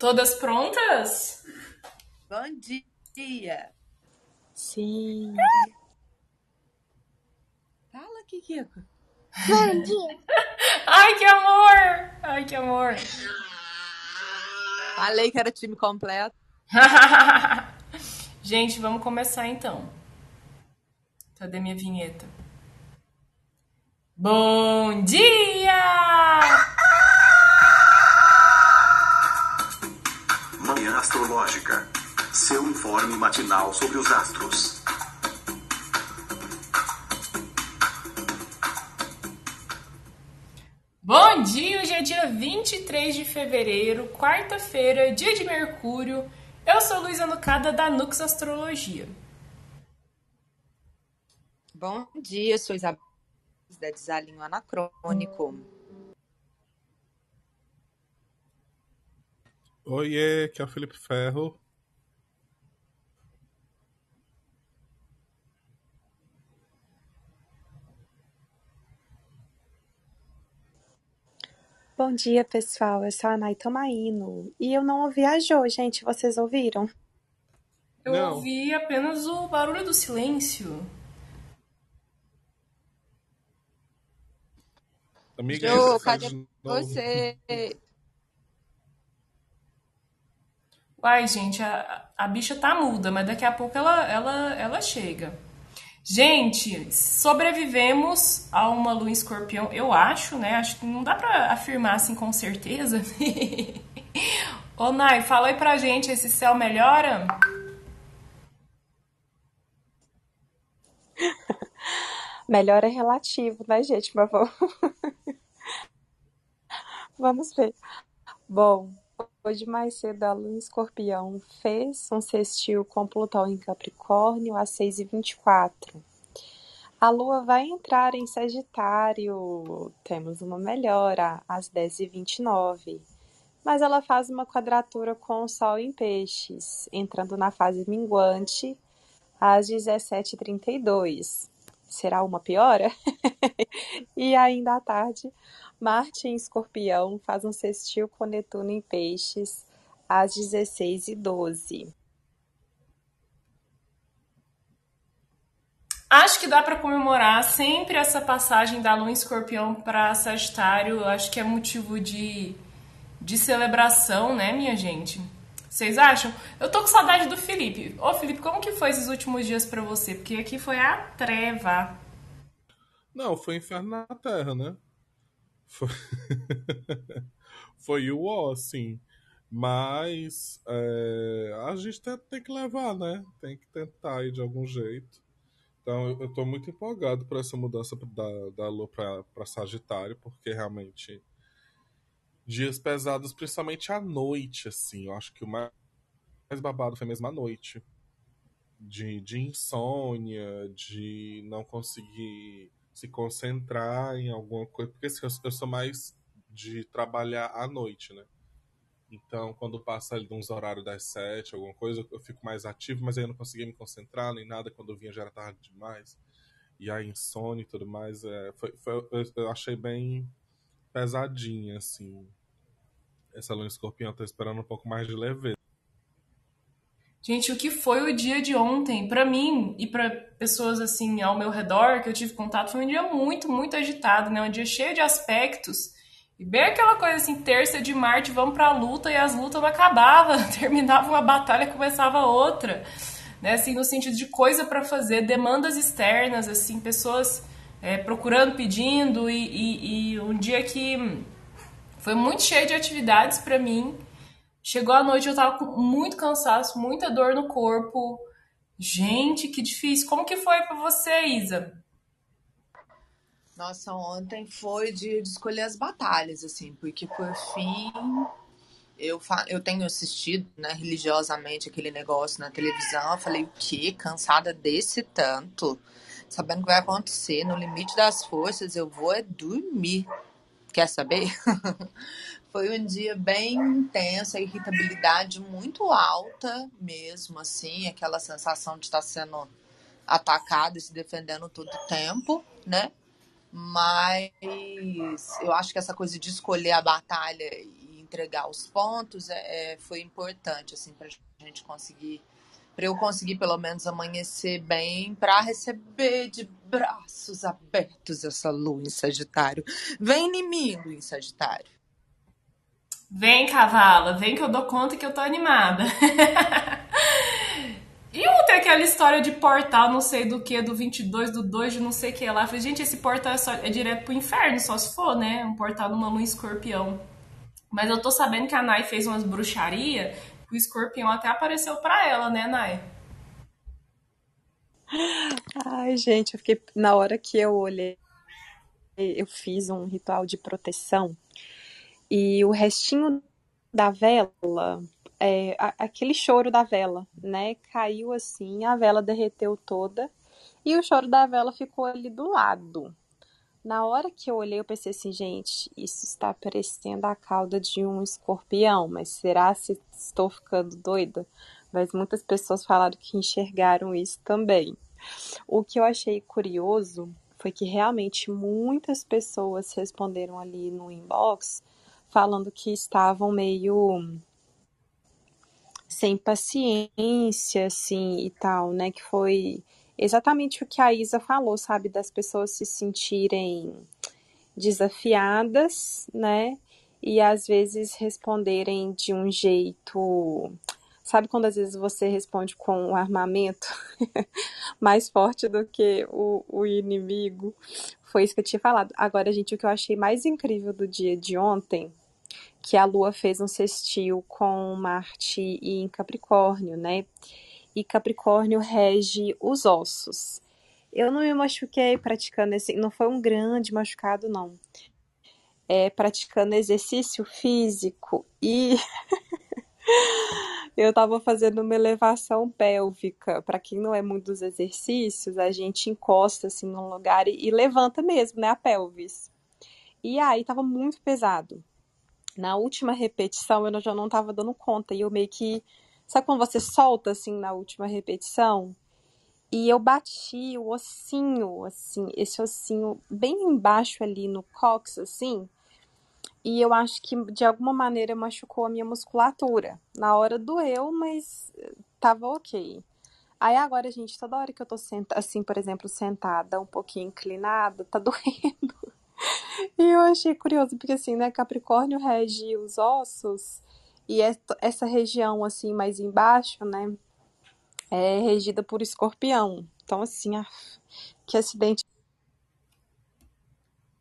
Todas prontas? Bom dia. Sim. Fala, Kikiko. Bom dia. Ai, que amor! Ai, que amor! Falei que era time completo. Gente, vamos começar então. Cadê minha vinheta? Bom dia! Astrológica. Seu informe matinal sobre os astros. Bom dia! Hoje é dia 23 de fevereiro, quarta-feira, dia de Mercúrio. Eu sou Luísa Nucada da Nux Astrologia. Bom dia, sou Isabel da Desalinho Anacrônico. Oiê, aqui é o Felipe Ferro. Bom dia, pessoal. Eu sou a Nay Tomaino. E eu não ouvi a Jo, gente. Vocês ouviram? Eu Não. ouvi apenas o barulho do silêncio. Amiga, faz cadê você? Uai, gente, a, a bicha tá muda, mas daqui a pouco ela, ela, ela chega. Gente, sobrevivemos a uma lua em escorpião, eu acho, né? Acho que não dá pra afirmar assim com certeza. Ô, Nai, fala aí pra gente, esse céu melhora? Melhor é relativo, né, gente? Mas vamos... vamos ver. Bom, hoje mais cedo a Lua em Escorpião fez um sextil com Plutão em Capricórnio às 6h24. A Lua vai entrar em Sagitário. Temos uma melhora às 10h29. Mas ela faz uma quadratura com o Sol em Peixes, entrando na fase minguante às 17h32. Será uma piora? e ainda à tarde, Marte em Escorpião faz um sextil com Netuno em Peixes às 16h12. Acho que dá pra comemorar sempre essa passagem da lua em escorpião pra Sagitário. Acho que é motivo de, de celebração, né, minha gente? Vocês acham? Eu tô com saudade do Felipe. Ô, Felipe, como que foi esses últimos dias pra você? Porque aqui foi a treva. Não, foi inferno na Terra, né? Foi, o ó, assim. Mas é, a gente tem, tem que levar, né? Tem que tentar ir de algum jeito. Então eu, eu tô muito empolgado por essa mudança da, da Lua pra, pra Sagitário, porque realmente dias pesados, principalmente à noite, assim. Eu acho que o mais, mais babado foi mesmo à noite. De, de insônia, de não conseguir se concentrar em alguma coisa. Porque assim, eu, eu sou mais de trabalhar à noite, né? Então, quando passa ali uns horários das sete, alguma coisa, eu fico mais ativo, mas aí eu não conseguia me concentrar nem nada. Quando eu vinha já era tarde demais. E a insônia e tudo mais. É, foi, foi, eu, eu achei bem pesadinha, assim. Essa lua escorpião, tô esperando um pouco mais de leveza. Gente, o que foi o dia de ontem? Pra mim e pra pessoas assim ao meu redor que eu tive contato, foi um dia muito, muito agitado, né? Um dia cheio de aspectos. E bem aquela coisa assim, terça de Marte, vamos pra luta e as lutas não acabavam, terminava uma batalha, começava outra, né? Assim, no sentido de coisa pra fazer, demandas externas, assim, pessoas é, procurando, pedindo e, e, e um dia que foi muito cheio de atividades pra mim. Chegou a noite, eu tava com muito cansaço, muita dor no corpo. Gente, que difícil. Como que foi pra você, Isa? Nossa, ontem foi de, de escolher as batalhas, assim, porque por fim eu, eu tenho assistido, né, religiosamente aquele negócio na televisão. Eu falei, o quê? Cansada desse tanto? Sabendo o que vai acontecer, no limite das forças, eu vou é dormir. Quer saber? Foi um dia bem intenso, a irritabilidade muito alta mesmo, assim, aquela sensação de estar sendo atacado e se defendendo todo o tempo, né? Mas eu acho que essa coisa de escolher a batalha e entregar os pontos é, é, foi importante assim para a gente conseguir para eu conseguir pelo menos amanhecer bem para receber de braços abertos essa lua em Sagitário. Vem em mim, em Sagitário. Vem, cavala, vem que eu dou conta que eu tô animada. e outra aquela história de portal, não sei do que, do 22, do 2, de não sei o que lá. falei, gente, esse portal é, só, é direto pro inferno, só se for, né? Um portal numa lua escorpião. Mas eu tô sabendo que a Nai fez umas bruxaria, o escorpião até apareceu para ela, né, Nai? Ai, gente, eu fiquei. Na hora que eu olhei, eu fiz um ritual de proteção e o restinho da vela, é, aquele choro da vela, né? Caiu assim, a vela derreteu toda e o choro da vela ficou ali do lado. Na hora que eu olhei, eu pensei assim, gente, isso está parecendo a cauda de um escorpião, mas será se estou ficando doida? Mas muitas pessoas falaram que enxergaram isso também. O que eu achei curioso foi que realmente muitas pessoas responderam ali no inbox falando que estavam meio sem paciência, assim, e tal, né? Que foi exatamente o que a Isa falou, sabe? Das pessoas se sentirem desafiadas, né? E às vezes responderem de um jeito. Sabe quando às vezes você responde com um armamento mais forte do que o, o inimigo? Foi isso que eu tinha falado. Agora, gente, o que eu achei mais incrível do dia de ontem que a Lua fez um sextil com Marte em Capricórnio, né? E Capricórnio rege os ossos. Eu não me machuquei praticando esse, não foi um grande machucado não. É, praticando exercício físico e eu estava fazendo uma elevação pélvica. Para quem não é muito dos exercícios, a gente encosta assim num lugar e, e levanta mesmo, né, a pelvis. E aí estava muito pesado na última repetição eu já não estava dando conta. E eu meio que. Sabe quando você solta assim na última repetição? E eu bati o ossinho, assim, esse ossinho bem embaixo ali no cox, assim. E eu acho que de alguma maneira machucou a minha musculatura. Na hora doeu, mas tava ok. Aí agora, gente, toda hora que eu tô senta, assim, por exemplo, sentada, um pouquinho inclinada, tá doendo. E eu achei curioso, porque assim, né, Capricórnio rege os ossos, e essa região, assim, mais embaixo, né, é regida por escorpião. Então, assim, ah, que acidente.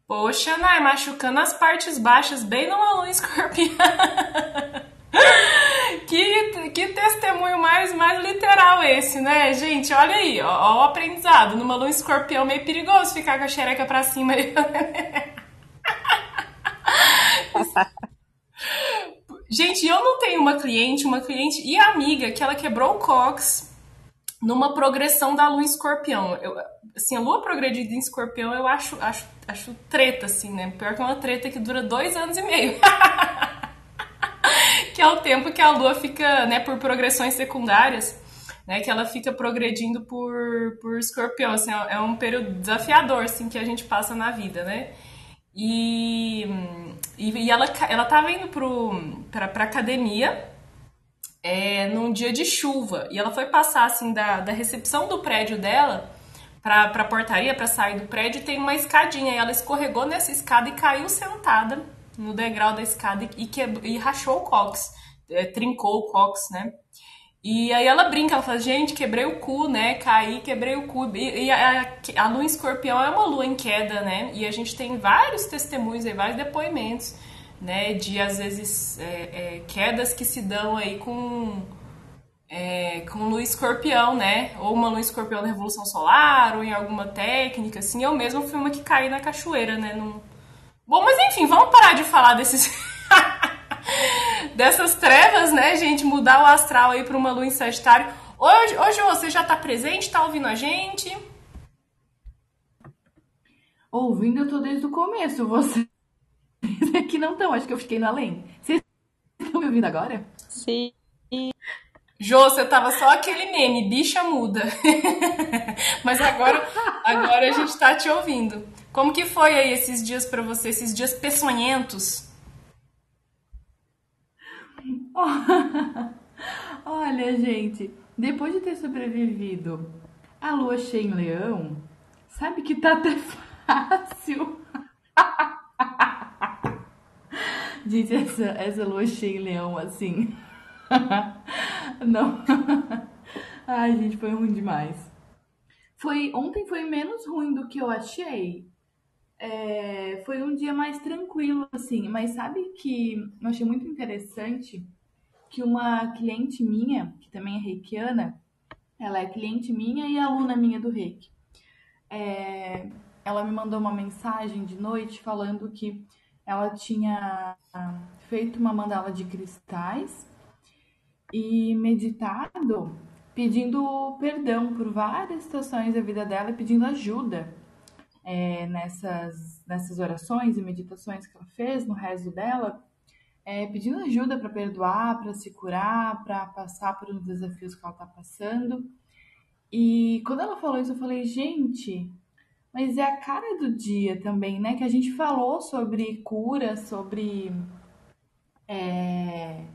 Poxa, Nai, machucando as partes baixas bem no lua escorpião. que, que testemunho mais, mais literal esse, né, gente? Olha aí, ó, ó o aprendizado. Numa lua escorpião meio perigoso ficar com a xereca pra cima. Gente, eu não tenho uma cliente, uma cliente e amiga que ela quebrou o cox numa progressão da lua em escorpião. Eu, assim, a lua progredida em escorpião eu acho, acho, acho treta, assim, né? Pior que uma treta que dura dois anos e meio. que é o tempo que a lua fica, né, por progressões secundárias, né, que ela fica progredindo por, por escorpião. Assim, é um período desafiador, assim, que a gente passa na vida, né? E, e, ela, ela tava indo para pra, academia é, num dia de chuva. E ela foi passar, assim, da, da recepção do prédio dela pra, pra portaria, para sair do prédio, tem uma escadinha. E ela escorregou nessa escada e caiu sentada no degrau da escada e, que, e rachou o cox. É, trincou o cox, né? E aí ela brinca, ela fala, gente, quebrei o cu, né? Caí, quebrei o cu. E, e a, a, lua em escorpião é uma lua em queda, né? E a gente tem vários testemunhos e vários depoimentos, né? De, às vezes, é, é, quedas que se dão aí com, é, com lua escorpião, né? Ou uma lua escorpião na Revolução Solar, ou em alguma técnica, assim. Eu mesmo fui uma que caí na cachoeira, né? Num... Bom, mas enfim, vamos parar de falar desses... dessas trevas, né, gente? Mudar o astral aí para uma lua em Sagitário. Hoje, hoje você já está presente, está ouvindo a gente? Ouvindo eu tô desde o começo, você que não estão, acho que eu fiquei no além. Vocês estão me ouvindo agora? Sim. Jô, você tava só aquele meme, bicha muda. Mas agora, agora a gente tá te ouvindo. Como que foi aí esses dias para você, esses dias peçonhentos? Olha, gente, depois de ter sobrevivido à lua cheia em leão, sabe que tá até fácil. Gente, essa, essa lua cheia em leão, assim. Não. Ai, gente, foi ruim demais. Foi, ontem foi menos ruim do que eu achei. É, foi um dia mais tranquilo, assim. Mas sabe que eu achei muito interessante que uma cliente minha, que também é reikiana, ela é cliente minha e aluna minha do reiki. É, ela me mandou uma mensagem de noite falando que ela tinha feito uma mandala de cristais e meditado pedindo perdão por várias situações da vida dela e pedindo ajuda é, nessas, nessas orações e meditações que ela fez no rezo dela, é, pedindo ajuda para perdoar, para se curar, para passar por uns desafios que ela está passando. E quando ela falou isso, eu falei, gente, mas é a cara do dia também, né? Que a gente falou sobre cura, sobre. É,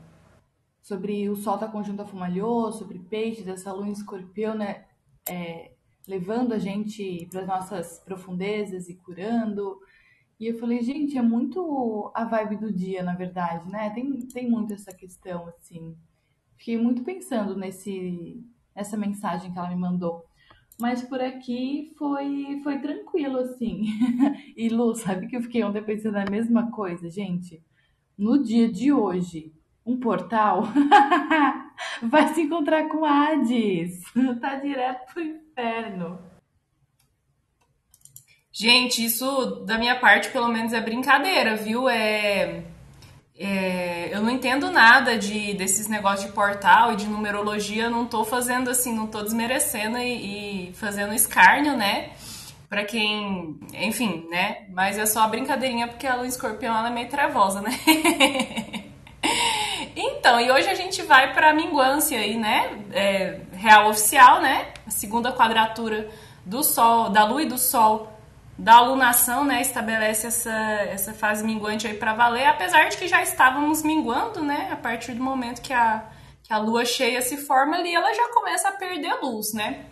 sobre o sol tá conjunto a fumalhou, sobre peixes, essa lua em escorpião, né? É, levando a gente para as nossas profundezas e curando. E eu falei, gente, é muito a vibe do dia, na verdade, né? Tem, tem muito essa questão, assim. Fiquei muito pensando nesse, nessa mensagem que ela me mandou. Mas por aqui foi, foi tranquilo, assim. e Lu, sabe que eu fiquei ontem pensando a mesma coisa, gente? No dia de hoje, um portal vai se encontrar com Hades. Tá direto pro inferno. Gente, isso da minha parte, pelo menos, é brincadeira, viu? É é, eu não entendo nada de desses negócios de portal e de numerologia, não tô fazendo assim, não tô desmerecendo e, e fazendo escárnio, né? Pra quem, enfim, né? Mas é só a brincadeirinha porque a lua escorpião ela é meio trevosa, né? então, e hoje a gente vai pra minguância aí, né? É, real oficial, né? A segunda quadratura do Sol, da Lua e do Sol da alunação, né, estabelece essa, essa fase minguante aí para valer, apesar de que já estávamos minguando, né, a partir do momento que a, que a lua cheia se forma ali, ela já começa a perder luz, né.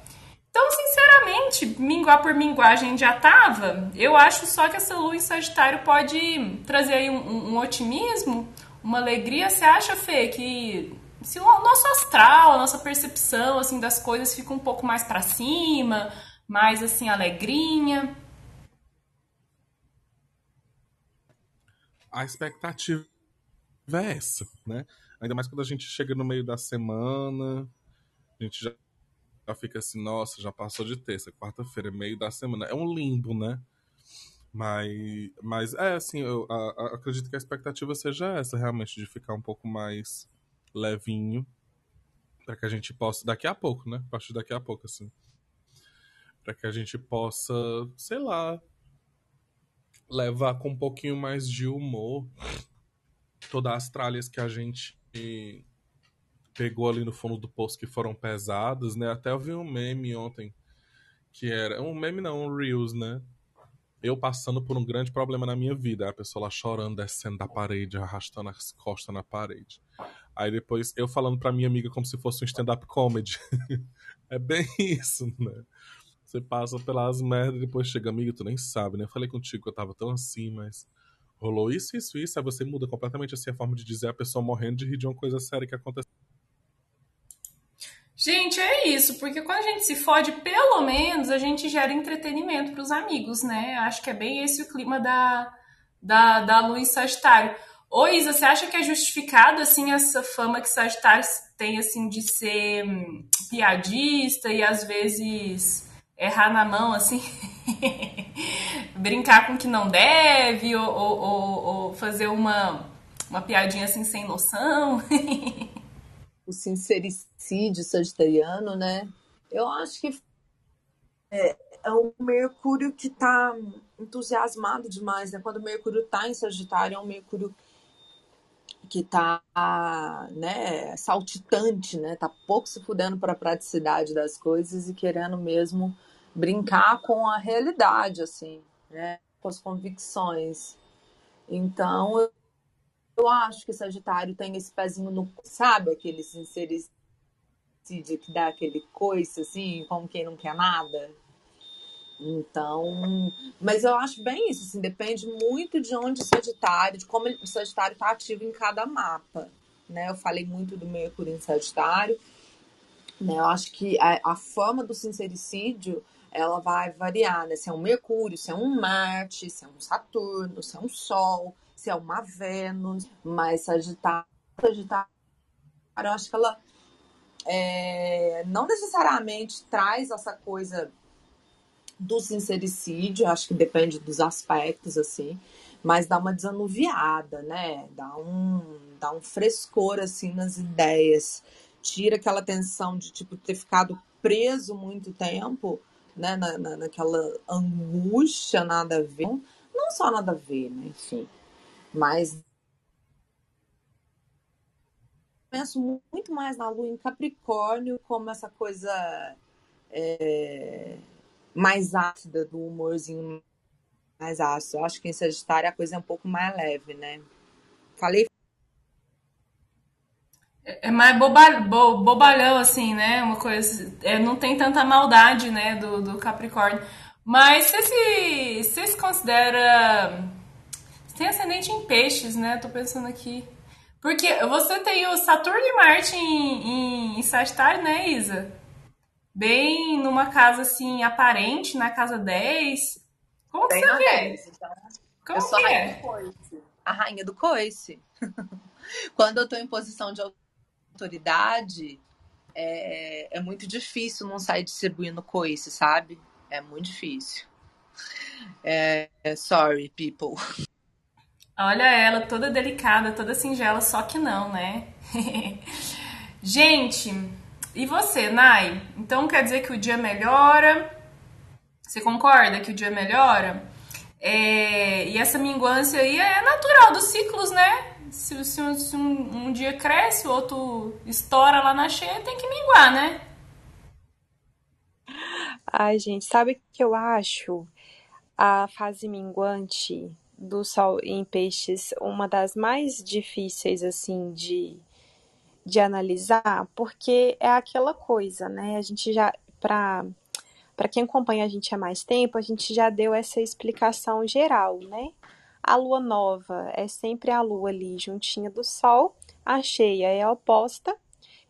Então, sinceramente, minguar por minguar a gente já tava, eu acho só que essa lua em Sagitário pode trazer aí um, um otimismo, uma alegria. Você acha, Fê, que se o nosso astral, a nossa percepção, assim, das coisas fica um pouco mais para cima, mais, assim, alegrinha? a expectativa é essa, né? Ainda mais quando a gente chega no meio da semana, a gente já, já fica assim, nossa, já passou de terça, quarta-feira, meio da semana. É um limbo, né? Mas, mas é assim, eu a, a, acredito que a expectativa seja essa, realmente, de ficar um pouco mais levinho, para que a gente possa, daqui a pouco, né? A partir daqui a pouco, assim. Para que a gente possa, sei lá, levar com um pouquinho mais de humor todas as tralhas que a gente pegou ali no fundo do poço que foram pesadas, né? Até eu vi um meme ontem que era um meme não, um reels, né? Eu passando por um grande problema na minha vida, a pessoa lá chorando, descendo da parede, arrastando as costas na parede. Aí depois eu falando pra minha amiga como se fosse um stand-up comedy. é bem isso, né? Você passa pelas merdas e depois chega, amigo, tu nem sabe, né? Eu falei contigo que eu tava tão assim, mas rolou isso, isso, isso. Aí você muda completamente assim a forma de dizer a pessoa morrendo de rir de uma coisa séria que aconteceu. Gente, é isso, porque quando a gente se fode, pelo menos a gente gera entretenimento para os amigos, né? Acho que é bem esse o clima da, da, da em Sagitário. Ô Isa, você acha que é justificado, assim, essa fama que Sagitário tem, assim, de ser hum, piadista e às vezes errar na mão, assim, brincar com o que não deve, ou, ou, ou, fazer uma, uma piadinha assim sem noção. o sincericídio sagitariano, né? Eu acho que é, é o Mercúrio que tá entusiasmado demais, né? Quando o Mercúrio tá em Sagitário, é um Mercúrio que tá, né, saltitante, né? Tá pouco se fudendo para a praticidade das coisas e querendo mesmo brincar com a realidade, assim, né? Com as convicções. Então, eu acho que Sagitário tem esse pezinho no. Sabe aquele sincericídio que dá aquele coice, assim, como quem não quer nada? Então, mas eu acho bem isso, assim, depende muito de onde o Sagitário, de como o Sagitário está ativo em cada mapa, né? Eu falei muito do Mercúrio em Sagitário, né? Eu acho que a, a forma do sincericídio ela vai variar, né? Se é um Mercúrio, se é um Marte, se é um Saturno, se é um Sol, se é uma Vênus, mas Sagitário, Sagitário eu acho que ela é, não necessariamente traz essa coisa do sincericídio, acho que depende dos aspectos, assim, mas dá uma desanuviada, né? Dá um, dá um frescor, assim, nas ideias. Tira aquela tensão de, tipo, ter ficado preso muito tempo, né? Na, na, naquela angústia, nada a ver. Não só nada a ver, né? Enfim. Mas penso muito mais na lua em Capricórnio como essa coisa é, mais ácida do humorzinho mais ácido. Eu acho que em Sagitário a coisa é um pouco mais leve, né? Falei. É mais boba, bo, bobalhão, assim, né? Uma coisa. É, não tem tanta maldade, né? Do, do Capricórnio. Mas você se, você se considera. Você tem ascendente em peixes, né? Tô pensando aqui. Porque você tem o Saturno e Marte em, em, em Sagitário, né, Isa? bem numa casa assim aparente, na casa 10. Como que você vê? 10, então. Como eu sou que a rainha é? do coice. A rainha do coice. Quando eu tô em posição de autoridade, é, é muito difícil não sair distribuindo coice, sabe? É muito difícil. É, sorry, people. Olha ela, toda delicada, toda singela, só que não, né? Gente, e você, Nai? Então quer dizer que o dia melhora? Você concorda que o dia melhora? É, e essa minguância aí é natural dos ciclos, né? Se, se, se um, um, dia cresce, o outro estoura lá na cheia, tem que minguar, né? Ai, gente, sabe o que eu acho? A fase minguante do Sol em Peixes, uma das mais difíceis, assim, de de analisar, porque é aquela coisa, né? A gente já, para para quem acompanha a gente há mais tempo, a gente já deu essa explicação geral, né? A lua nova é sempre a lua ali juntinha do sol, a cheia é a oposta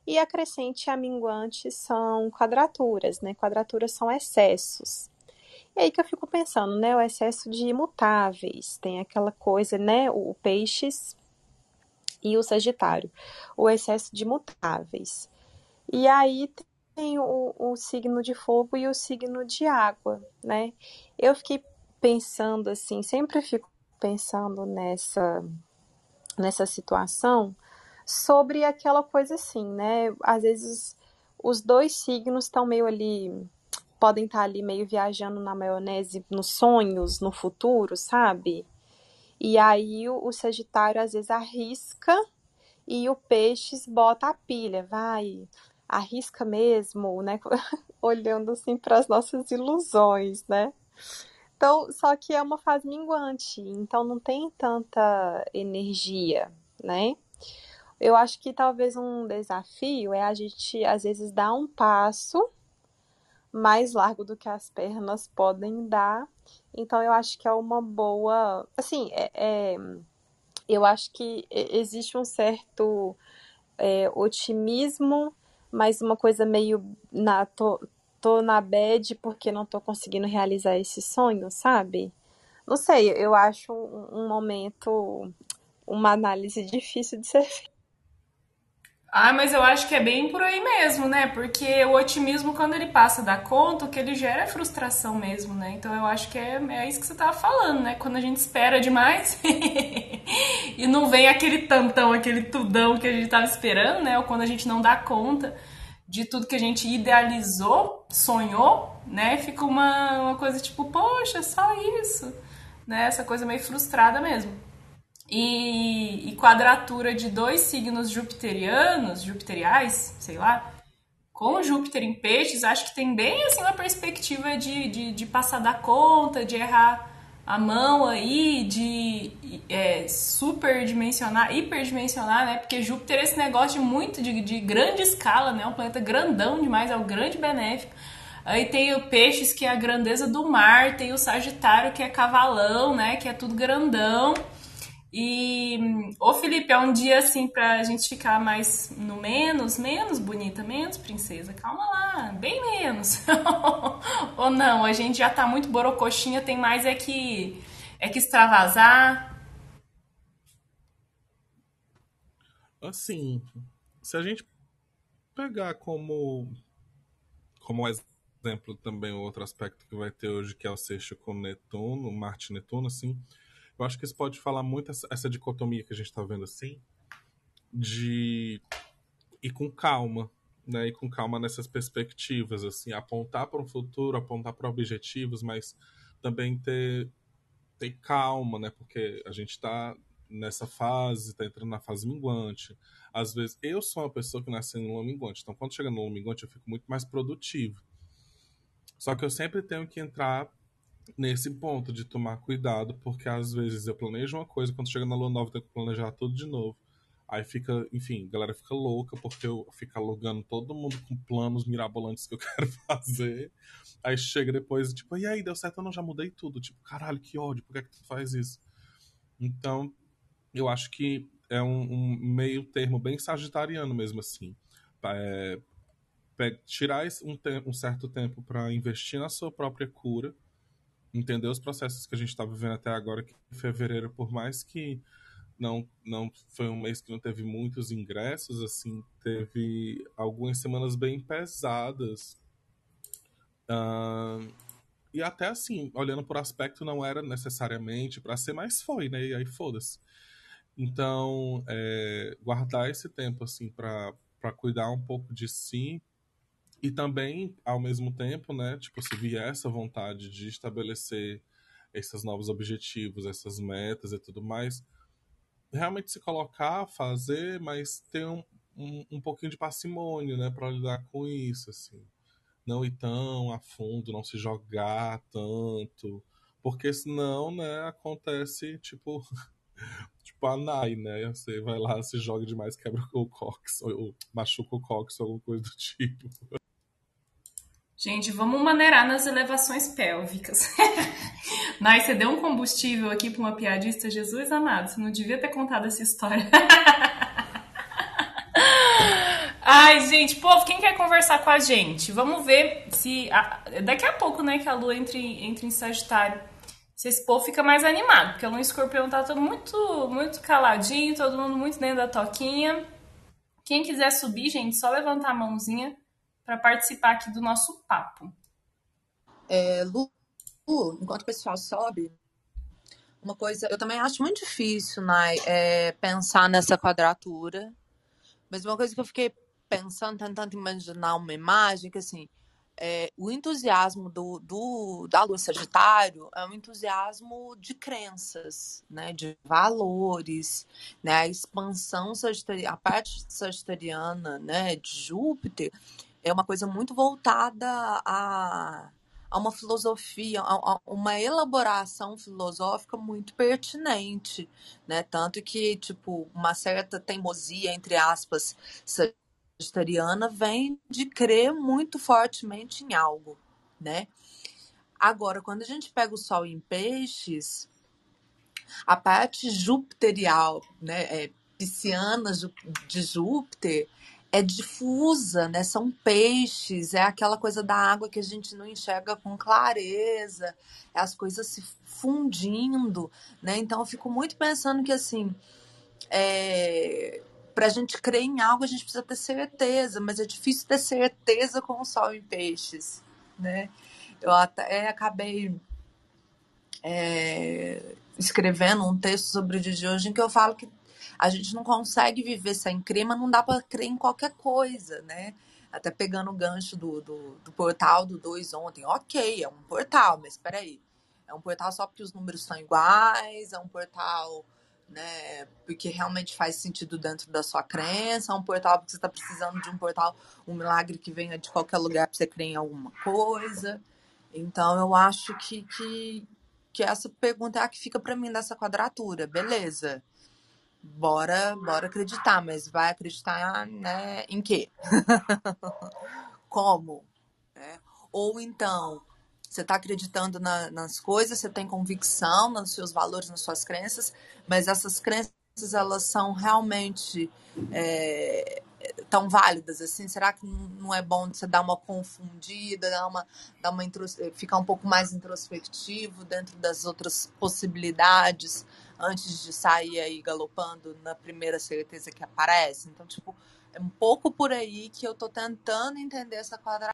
e a crescente e a minguante são quadraturas, né? Quadraturas são excessos. E aí que eu fico pensando, né? O excesso de imutáveis, tem aquela coisa, né? O peixes e o Sagitário, o excesso de mutáveis. E aí tem o, o signo de fogo e o signo de água, né? Eu fiquei pensando assim, sempre fico pensando nessa nessa situação sobre aquela coisa assim, né? Às vezes os dois signos estão meio ali podem estar ali meio viajando na maionese, nos sonhos, no futuro, sabe? E aí o, o Sagitário às vezes arrisca e o Peixes bota a pilha, vai, arrisca mesmo, né? Olhando assim para as nossas ilusões, né? Então, só que é uma fase minguante, então não tem tanta energia, né? Eu acho que talvez um desafio é a gente às vezes dar um passo mais largo do que as pernas podem dar. Então eu acho que é uma boa. Assim, é, é eu acho que existe um certo é, otimismo, mas uma coisa meio na. Tô, tô na bad porque não tô conseguindo realizar esse sonho, sabe? Não sei, eu acho um, um momento, uma análise difícil de ser feita. Ah, mas eu acho que é bem por aí mesmo, né? Porque o otimismo, quando ele passa da conta, o que ele gera é frustração mesmo, né? Então eu acho que é, é isso que você tava falando, né? Quando a gente espera demais e não vem aquele tantão, aquele tudão que a gente tava esperando, né? Ou quando a gente não dá conta de tudo que a gente idealizou, sonhou, né? Fica uma, uma coisa tipo, poxa, só isso, né? Essa coisa meio frustrada mesmo e, e quadratura de dois signos jupiterianos, jupiteriais, sei lá, com Júpiter em peixes, acho que tem bem assim uma perspectiva de, de, de passar da conta, de errar a mão aí de é, superdimensionar, hiperdimensionar, né? Porque Júpiter é esse negócio de muito, de, de grande escala, né? Um planeta grandão demais, é o grande benéfico. Aí tem o Peixes, que é a grandeza do mar, tem o Sagitário, que é cavalão, né? Que é tudo grandão. E, ô Felipe, é um dia assim pra gente ficar mais no menos, menos bonita, menos princesa. Calma lá, bem menos. Ou não, a gente já tá muito borocoxinha, tem mais é que é que extravasar. Assim, se a gente pegar como como exemplo também outro aspecto que vai ter hoje que é o sexto com Netuno, Marte Netuno, assim, eu acho que isso pode falar muito essa, essa dicotomia que a gente está vendo assim, de ir com calma, né? Ir com calma nessas perspectivas, assim, apontar para o futuro, apontar para objetivos, mas também ter, ter calma, né? Porque a gente está nessa fase, está entrando na fase minguante. Às vezes, eu sou uma pessoa que nasceu no lua minguante, então quando chega no lua minguante eu fico muito mais produtivo. Só que eu sempre tenho que entrar nesse ponto de tomar cuidado, porque às vezes eu planejo uma coisa, quando chega na lua nova eu tenho que planejar tudo de novo. Aí fica, enfim, a galera fica louca porque eu fico alugando todo mundo com planos mirabolantes que eu quero fazer. Aí chega depois, tipo, e aí, deu certo? Eu não já mudei tudo. Tipo, caralho, que ódio, por que, é que tu faz isso? Então, eu acho que é um, um meio termo bem sagitariano mesmo, assim. É, tirar um, um certo tempo para investir na sua própria cura entender os processos que a gente está vivendo até agora, que em fevereiro, por mais que não, não foi um mês que não teve muitos ingressos, assim, teve algumas semanas bem pesadas. Uh, e até assim, olhando por aspecto, não era necessariamente para ser, mas foi, né? E aí foda-se. Então, é, guardar esse tempo, assim, para cuidar um pouco de si, e também, ao mesmo tempo, né, tipo, se vier essa vontade de estabelecer esses novos objetivos, essas metas e tudo mais, realmente se colocar, fazer, mas ter um, um, um pouquinho de parcimônia, né, para lidar com isso, assim. Não ir tão a fundo, não se jogar tanto, porque senão, né, acontece, tipo, tipo a Nai, né, você vai lá, se joga demais, quebra o cox, ou machuca o cox, ou alguma coisa do tipo. Gente, vamos maneirar nas elevações pélvicas. Nai, você deu um combustível aqui para uma piadista, Jesus amado, você não devia ter contado essa história. Ai, gente, povo, quem quer conversar com a gente? Vamos ver se. daqui a pouco, né, que a lua entra em, entra em Sagitário. Se esse povo fica mais animado, porque a lua em escorpião tá todo muito, muito caladinho, todo mundo muito dentro da toquinha. Quem quiser subir, gente, só levantar a mãozinha para participar aqui do nosso papo. É, Lu, enquanto o pessoal sobe, uma coisa, eu também acho muito difícil, Nai, é, pensar nessa quadratura. Mas uma coisa que eu fiquei pensando, tentando imaginar uma imagem, que assim, é, o entusiasmo do, do, da Lua Sagitário é um entusiasmo de crenças, né, de valores, né, a expansão sagitariana, a parte sagitariana, né, de Júpiter é uma coisa muito voltada a, a uma filosofia, a, a uma elaboração filosófica muito pertinente, né? Tanto que, tipo, uma certa teimosia, entre aspas, sagitariana vem de crer muito fortemente em algo, né? Agora, quando a gente pega o Sol em peixes, a parte jupiterial, né, é, pisciana de Júpiter, é difusa, né? São peixes, é aquela coisa da água que a gente não enxerga com clareza, é as coisas se fundindo, né? Então eu fico muito pensando que assim, é... para a gente crer em algo a gente precisa ter certeza, mas é difícil ter certeza com o sol em peixes, né? Eu até acabei é... escrevendo um texto sobre o dia de hoje em que eu falo que a gente não consegue viver sem crer, mas não dá para crer em qualquer coisa, né? Até pegando o gancho do, do, do portal do 2 ontem. Ok, é um portal, mas espera aí. É um portal só porque os números são iguais, é um portal né? Porque realmente faz sentido dentro da sua crença, é um portal porque você está precisando de um portal, um milagre que venha de qualquer lugar para você crer em alguma coisa. Então eu acho que, que que essa pergunta é a que fica para mim dessa quadratura, beleza? Bora, bora acreditar, mas vai acreditar né, em quê? Como? É. Ou então, você está acreditando na, nas coisas, você tem convicção nos seus valores, nas suas crenças, mas essas crenças elas são realmente é, tão válidas assim? Será que não é bom você dar uma confundida, dar uma, dar uma ficar um pouco mais introspectivo dentro das outras possibilidades antes de sair aí galopando na primeira certeza que aparece? Então, tipo, é um pouco por aí que eu tô tentando entender essa quadratura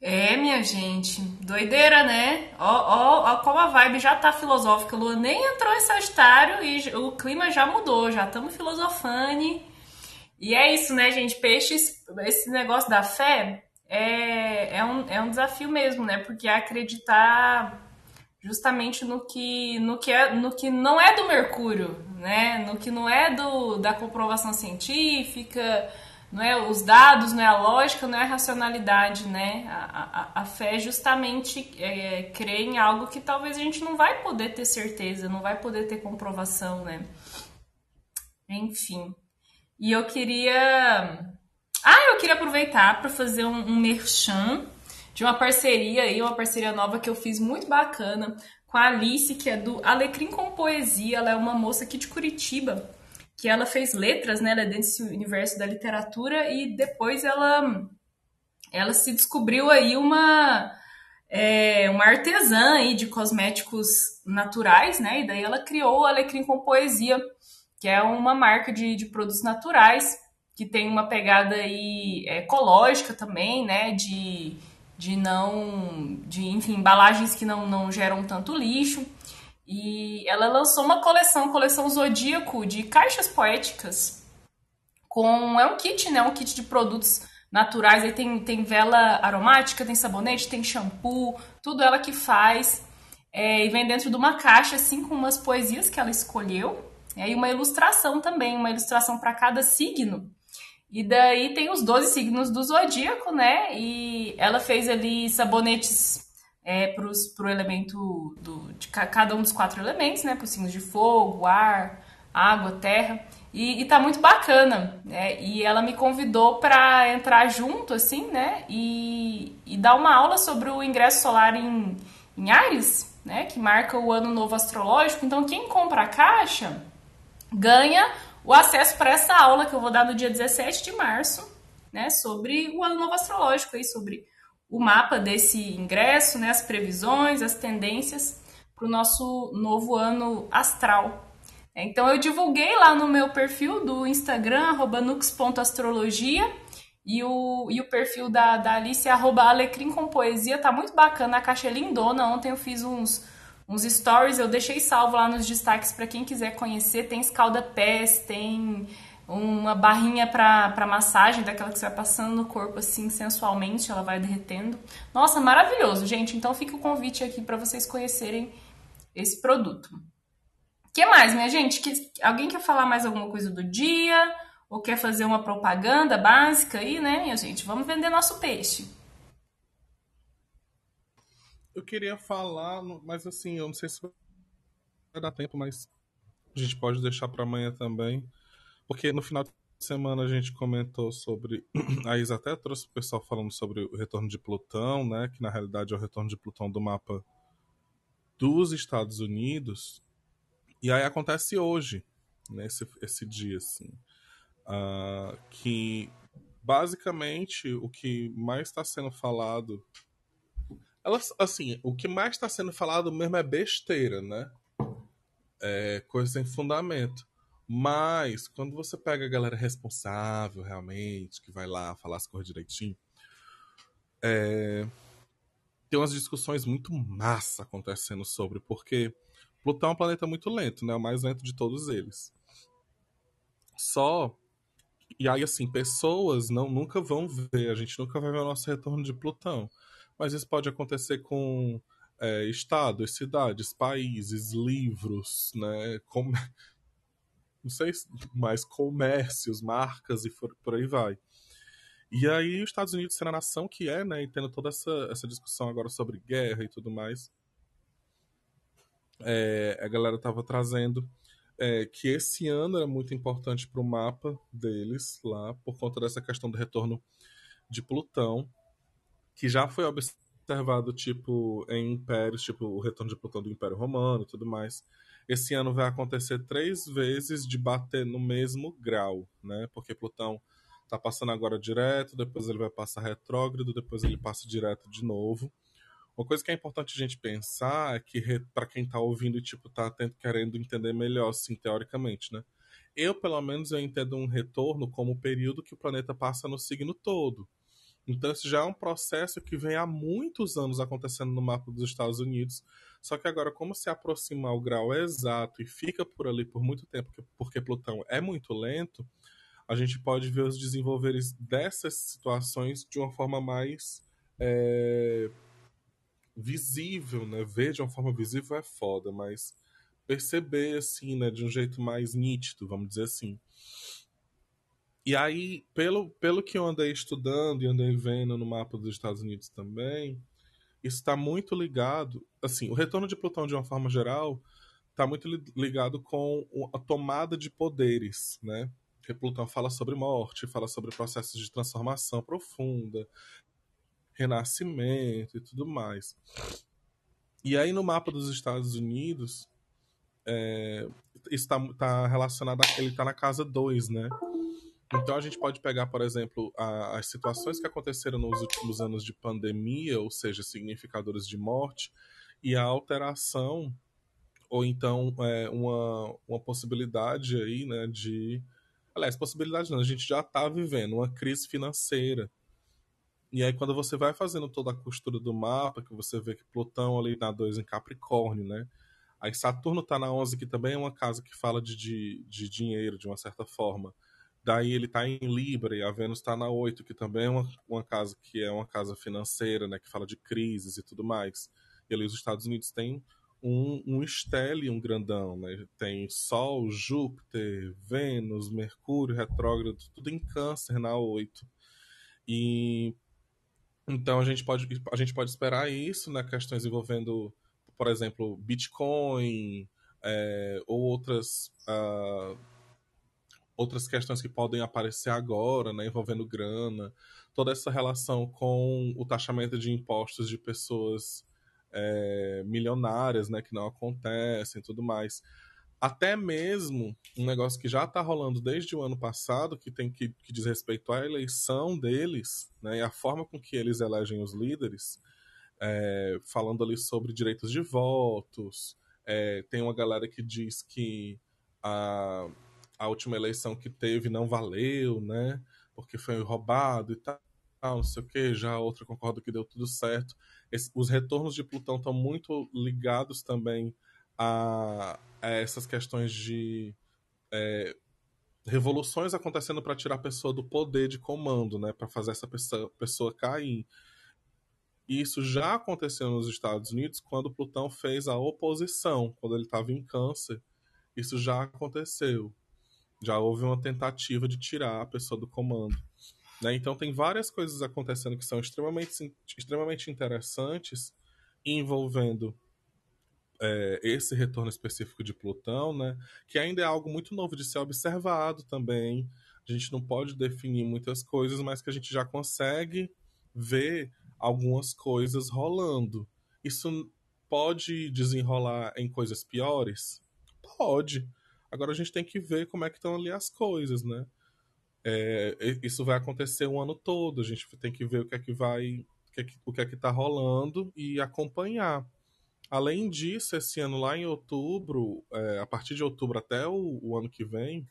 É, minha gente, doideira, né? Ó, ó, ó como a vibe já tá filosófica. Lua nem entrou em Sagitário e o clima já mudou, já estamos filosofando. E é isso, né, gente? Peixes, esse negócio da fé é, é, um, é um desafio mesmo, né? Porque é acreditar justamente no que, no, que é, no que não é do Mercúrio, né? No que não é do, da comprovação científica não é os dados, não é a lógica, não é a racionalidade, né? A, a, a fé justamente é, crer em algo que talvez a gente não vai poder ter certeza, não vai poder ter comprovação, né? Enfim. E eu queria. Ah, eu queria aproveitar para fazer um, um merchan de uma parceria aí, uma parceria nova que eu fiz muito bacana com a Alice, que é do Alecrim com Poesia. Ela é uma moça aqui de Curitiba que ela fez letras, né? Ela é desse universo da literatura e depois ela ela se descobriu aí uma é, uma artesã aí de cosméticos naturais, né? E daí ela criou o Alecrim com Poesia, que é uma marca de, de produtos naturais que tem uma pegada aí ecológica também, né? De, de não, de enfim, embalagens que não, não geram tanto lixo. E ela lançou uma coleção, coleção Zodíaco, de caixas poéticas. Com. É um kit, né? Um kit de produtos naturais. Aí tem, tem vela aromática, tem sabonete, tem shampoo, tudo ela que faz. É, e vem dentro de uma caixa, assim, com umas poesias que ela escolheu. E aí uma ilustração também, uma ilustração para cada signo. E daí tem os 12 signos do zodíaco, né? E ela fez ali sabonetes é, para o elemento do, de cada um dos quatro elementos, né? Para os signos de fogo, ar, água, terra. E, e tá muito bacana, né? E ela me convidou para entrar junto, assim, né? E, e dar uma aula sobre o ingresso solar em, em Ares, né? Que marca o ano novo astrológico. Então, quem compra a caixa ganha o acesso para essa aula que eu vou dar no dia 17 de março, né? Sobre o ano novo astrológico aí, sobre o mapa desse ingresso, né, as previsões, as tendências para o nosso novo ano astral. Então eu divulguei lá no meu perfil do Instagram, nux.astrologia, e o, e o perfil da, da Alice, arroba Alecrim com Poesia, tá muito bacana, a caixa é lindona. Ontem eu fiz uns, uns stories, eu deixei salvo lá nos destaques para quem quiser conhecer. Tem escalda-pés, tem uma barrinha para massagem, daquela que você vai passando no corpo assim sensualmente, ela vai derretendo. Nossa, maravilhoso, gente. Então fica o convite aqui para vocês conhecerem esse produto. Que mais, minha gente? Que, alguém quer falar mais alguma coisa do dia? Ou quer fazer uma propaganda básica aí, né, minha gente? Vamos vender nosso peixe. Eu queria falar, mas assim, eu não sei se vai dar tempo, mas a gente pode deixar para amanhã também porque no final de semana a gente comentou sobre. A Isa até trouxe o pessoal falando sobre o retorno de Plutão, né? Que na realidade é o retorno de Plutão do mapa dos Estados Unidos. E aí acontece hoje, nesse né, esse dia, assim. Uh, que basicamente o que mais está sendo falado. Elas, assim, o que mais está sendo falado mesmo é besteira, né? É coisa sem fundamento. Mas, quando você pega a galera responsável, realmente, que vai lá falar as coisas direitinho, é... tem umas discussões muito massa acontecendo sobre, porque Plutão é um planeta muito lento, né? O mais lento de todos eles. Só. E aí, assim, pessoas não, nunca vão ver, a gente nunca vai ver o nosso retorno de Plutão. Mas isso pode acontecer com é, estados, cidades, países, livros, né? Com não sei mais comércios, marcas e por, aí vai. E aí, os Estados Unidos sendo a nação que é, né, e tendo toda essa, essa discussão agora sobre guerra e tudo mais, é, a galera tava trazendo é, que esse ano era muito importante para o mapa deles lá, por conta dessa questão do retorno de Plutão, que já foi observado tipo em impérios, tipo o retorno de Plutão do Império Romano e tudo mais. Esse ano vai acontecer três vezes de bater no mesmo grau, né? Porque Plutão tá passando agora direto, depois ele vai passar retrógrado, depois ele passa direto de novo. Uma coisa que é importante a gente pensar é que para quem está ouvindo e tipo tá querendo entender melhor assim teoricamente, né? Eu pelo menos eu entendo um retorno como o período que o planeta passa no signo todo. Então isso já é um processo que vem há muitos anos acontecendo no mapa dos Estados Unidos. Só que agora como se aproximar o grau exato e fica por ali por muito tempo porque Plutão é muito lento, a gente pode ver os desenvolveres dessas situações de uma forma mais é, visível, né? Ver de uma forma visível é foda, mas perceber assim, né, de um jeito mais nítido, vamos dizer assim. E aí, pelo, pelo que eu andei estudando e andei vendo no mapa dos Estados Unidos também, isso está muito ligado, assim, o retorno de Plutão de uma forma geral está muito ligado com a tomada de poderes, né? Porque Plutão fala sobre morte, fala sobre processos de transformação profunda, renascimento e tudo mais. E aí no mapa dos Estados Unidos, é, está tá relacionado, a, ele está na casa 2, né? Então a gente pode pegar, por exemplo, a, as situações que aconteceram nos últimos anos de pandemia, ou seja, significadores de morte, e a alteração, ou então é, uma, uma possibilidade aí, né, de... Aliás, possibilidade não, a gente já está vivendo uma crise financeira, e aí, quando você vai fazendo toda a costura do mapa, que você vê que Plutão ali na 2 em Capricórnio, né? Aí Saturno tá na 11, que também é uma casa que fala de, de, de dinheiro, de uma certa forma. Daí ele tá em Libra, e a Vênus tá na 8, que também é uma, uma casa que é uma casa financeira, né? Que fala de crises e tudo mais. E ali os Estados Unidos têm um, um um grandão, né? Tem Sol, Júpiter, Vênus, Mercúrio, retrógrado, tudo em câncer na 8. E então a gente pode, a gente pode esperar isso, né? Questões envolvendo, por exemplo, Bitcoin é, ou outras, uh, outras questões que podem aparecer agora, né? Envolvendo grana. Toda essa relação com o taxamento de impostos de pessoas é, milionárias, né? Que não acontecem tudo mais até mesmo um negócio que já está rolando desde o ano passado, que tem que, que diz respeito à eleição deles, né, e a forma com que eles elegem os líderes, é, falando ali sobre direitos de votos. É, tem uma galera que diz que a, a última eleição que teve não valeu, né? Porque foi roubado e tal, não sei o que. Já a outra concorda que deu tudo certo. Esse, os retornos de Plutão estão muito ligados também a, a essas questões de é, revoluções acontecendo para tirar a pessoa do poder de comando, né, para fazer essa pessoa, pessoa cair. E isso já aconteceu nos Estados Unidos quando Plutão fez a oposição, quando ele estava em Câncer. Isso já aconteceu. Já houve uma tentativa de tirar a pessoa do comando. Né? Então tem várias coisas acontecendo que são extremamente, extremamente interessantes, envolvendo é, esse retorno específico de Plutão, né, que ainda é algo muito novo de ser observado também. A gente não pode definir muitas coisas, mas que a gente já consegue ver algumas coisas rolando. Isso pode desenrolar em coisas piores? Pode. Agora a gente tem que ver como é que estão ali as coisas, né? É, isso vai acontecer o ano todo. A gente tem que ver o que é que vai, o que é que, o que é que tá rolando e acompanhar. Além disso, esse ano lá em outubro, é, a partir de outubro até o, o ano que vem,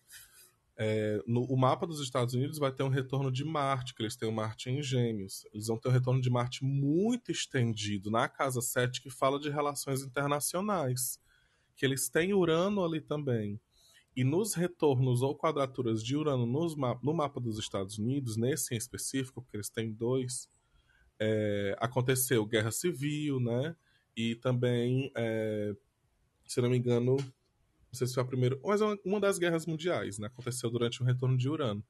é, no, o mapa dos Estados Unidos vai ter um retorno de Marte, que eles têm o Marte em Gêmeos. Eles vão ter um retorno de Marte muito estendido na casa 7, que fala de relações internacionais. Que eles têm Urano ali também. E nos retornos ou quadraturas de Urano nos, no mapa dos Estados Unidos, nesse em específico, porque eles têm dois, é, aconteceu guerra civil, né? E também, é, se não me engano, não sei se foi a primeira, mas é uma das guerras mundiais, né? Aconteceu durante o retorno de Urano.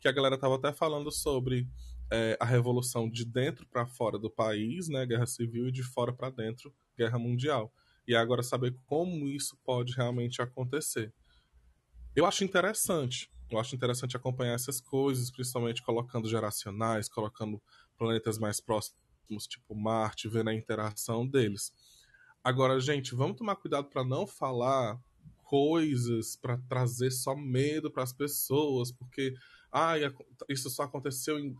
que a galera tava até falando sobre é, a revolução de dentro para fora do país, né, guerra civil, e de fora para dentro, guerra mundial. E agora saber como isso pode realmente acontecer. Eu acho interessante. Eu acho interessante acompanhar essas coisas, principalmente colocando geracionais, colocando planetas mais próximos, tipo Marte, vendo a interação deles. Agora, gente, vamos tomar cuidado para não falar coisas para trazer só medo para as pessoas, porque ah, isso só aconteceu em.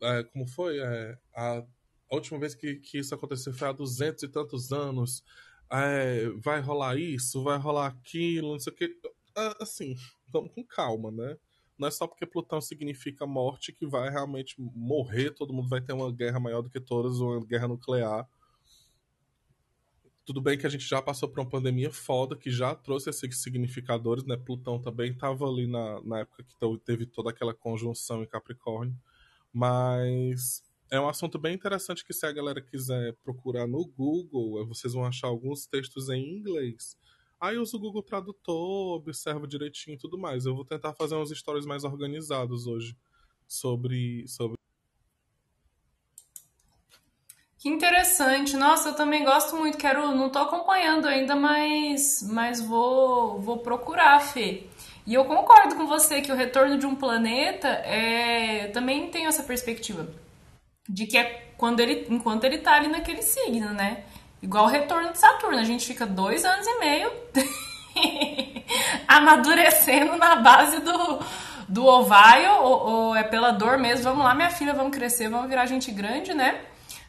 É, como foi? É, a, a, última vez que, que isso aconteceu foi há duzentos e tantos anos. É, vai rolar isso, vai rolar aquilo, não sei o que. Assim, vamos com calma, né? Não é só porque Plutão significa morte que vai realmente morrer, todo mundo vai ter uma guerra maior do que todas, uma guerra nuclear. Tudo bem que a gente já passou por uma pandemia foda, que já trouxe esses significadores, né? Plutão também estava ali na, na época que teve toda aquela conjunção em Capricórnio. Mas é um assunto bem interessante que se a galera quiser procurar no Google, vocês vão achar alguns textos em inglês. Aí uso o Google Tradutor, observo direitinho e tudo mais. Eu vou tentar fazer uns stories mais organizados hoje sobre, sobre que interessante. Nossa, eu também gosto muito. Quero, não tô acompanhando ainda, mas, mas vou, vou procurar, Fê. E eu concordo com você que o retorno de um planeta é, também tem essa perspectiva de que é quando ele, enquanto ele tá ali naquele signo, né? Igual o retorno de Saturno, a gente fica dois anos e meio amadurecendo na base do, do ovário, ou, ou, é pela dor mesmo. Vamos lá, minha filha, vamos crescer, vamos virar gente grande, né?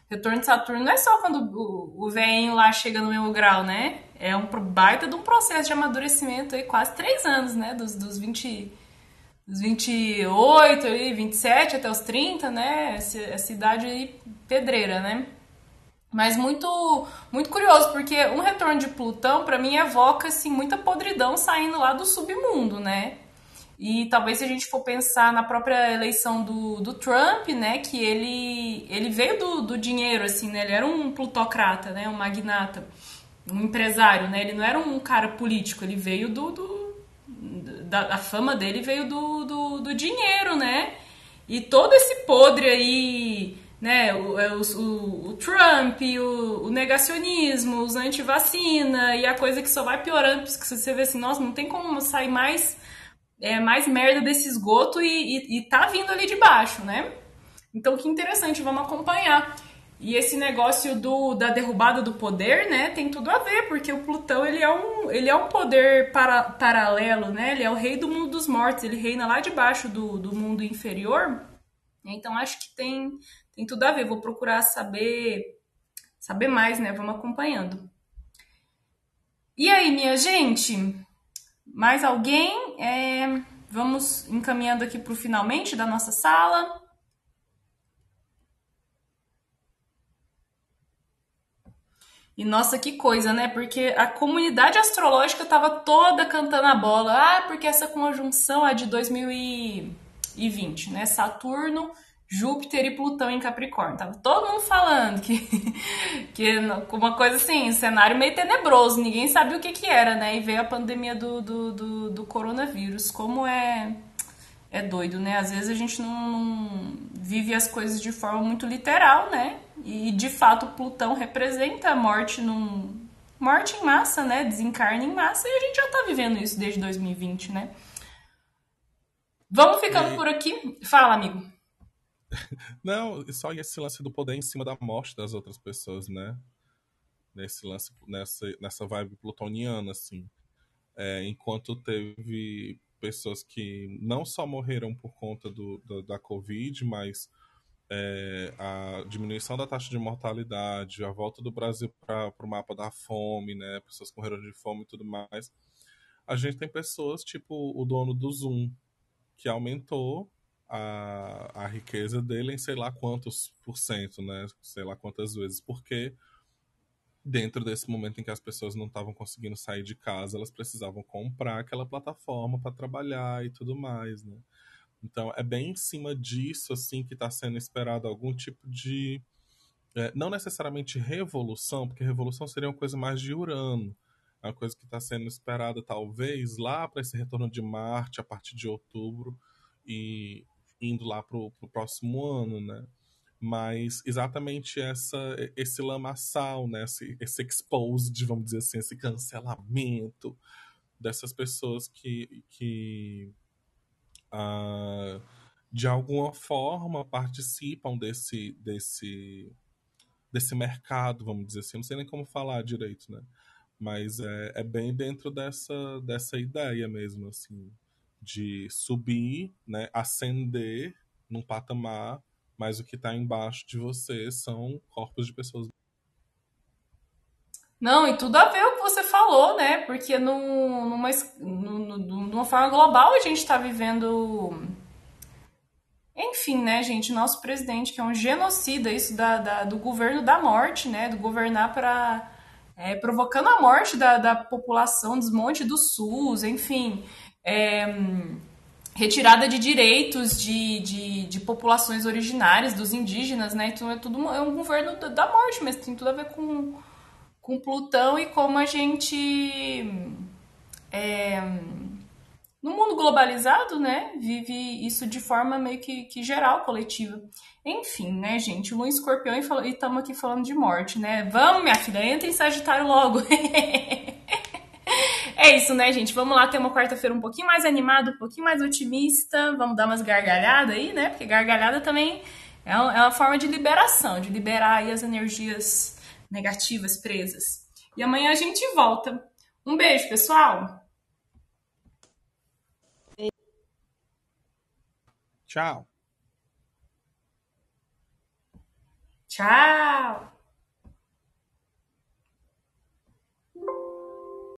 Retorno de Saturno não é só quando o, o velhinho lá chega no mesmo grau, né? É um baita de um processo de amadurecimento aí, quase três anos, né? Dos, dos 20. Dos 28 e 27 até os 30, né? Essa, essa idade aí pedreira, né? Mas muito muito curioso, porque um retorno de Plutão, para mim, evoca assim, muita podridão saindo lá do submundo, né? E talvez se a gente for pensar na própria eleição do, do Trump, né, que ele, ele veio do, do dinheiro, assim, né, ele era um plutocrata, né, um magnata, um empresário, né, ele não era um cara político, ele veio do... do da, a fama dele veio do, do, do dinheiro, né, e todo esse podre aí, né, o, é, o, o, Trump, o, o, negacionismo, os anti-vacina e a coisa que só vai piorando, porque você vê assim, nossa, não tem como sair mais é, mais merda desse esgoto e, e, e tá vindo ali de baixo, né? Então, que interessante, vamos acompanhar. E esse negócio do, da derrubada do poder, né, tem tudo a ver, porque o Plutão, ele é um, ele é um poder para, paralelo, né, ele é o rei do mundo dos mortos, ele reina lá debaixo do, do mundo inferior, então acho que tem, tem tudo a ver, vou procurar saber, saber mais, né, vamos acompanhando. E aí, minha gente, mais alguém? É, vamos encaminhando aqui para o finalmente da nossa sala. E nossa, que coisa, né? Porque a comunidade astrológica estava toda cantando a bola. Ah, porque essa conjunção é de 2020, né? Saturno Júpiter e Plutão em Capricórnio. Tava todo mundo falando que, que uma coisa assim, um cenário meio tenebroso, ninguém sabia o que que era, né? E veio a pandemia do, do, do, do coronavírus. Como é, é doido, né? Às vezes a gente não, não, vive as coisas de forma muito literal, né? E de fato Plutão representa a morte num. Morte em massa, né? Desencarne em massa, e a gente já tá vivendo isso desde 2020, né? Vamos ficando e... por aqui. Fala, amigo. Não, só esse lance do poder em cima da morte das outras pessoas, né? Nesse lance, nessa, nessa vibe plutoniana, assim. É, enquanto teve pessoas que não só morreram por conta do, do da Covid, mas é, a diminuição da taxa de mortalidade, a volta do Brasil para o mapa da fome, né? Pessoas morreram de fome e tudo mais. A gente tem pessoas, tipo o dono do Zoom, que aumentou a, a riqueza dele em sei lá quantos por cento, né? Sei lá quantas vezes, porque dentro desse momento em que as pessoas não estavam conseguindo sair de casa, elas precisavam comprar aquela plataforma para trabalhar e tudo mais, né? Então é bem em cima disso assim que está sendo esperado algum tipo de é, não necessariamente revolução, porque revolução seria uma coisa mais de Urano, uma coisa que está sendo esperada talvez lá para esse retorno de Marte a partir de outubro e indo lá pro, pro próximo ano, né? Mas exatamente essa, esse lamaçal, né? Esse, esse exposed, vamos dizer assim, esse cancelamento dessas pessoas que, que uh, de alguma forma participam desse, desse, desse mercado, vamos dizer assim. Não sei nem como falar direito, né? Mas é, é bem dentro dessa, dessa ideia mesmo, assim, de subir, né, ascender num patamar, mas o que está embaixo de você são corpos de pessoas. Não, e tudo a ver o que você falou, né? Porque num, numa, numa forma global a gente está vivendo. Enfim, né, gente? Nosso presidente, que é um genocida, isso da, da do governo da morte, né? Do governar para é, provocando a morte da, da população, desmonte do SUS, enfim, é, retirada de direitos de, de, de, populações originárias, dos indígenas, né? Então é tudo é um governo da morte, mas tem tudo a ver com, com Plutão e como a gente é, no mundo globalizado, né, vive isso de forma meio que, que geral, coletiva. Enfim, né, gente, Lua escorpião e estamos aqui falando de morte, né? Vamos, minha filha, entra em Sagitário logo. é isso, né, gente? Vamos lá ter uma quarta-feira um pouquinho mais animada, um pouquinho mais otimista. Vamos dar umas gargalhadas aí, né? Porque gargalhada também é uma forma de liberação, de liberar aí as energias negativas presas. E amanhã a gente volta. Um beijo, pessoal! Tchau. Tchau.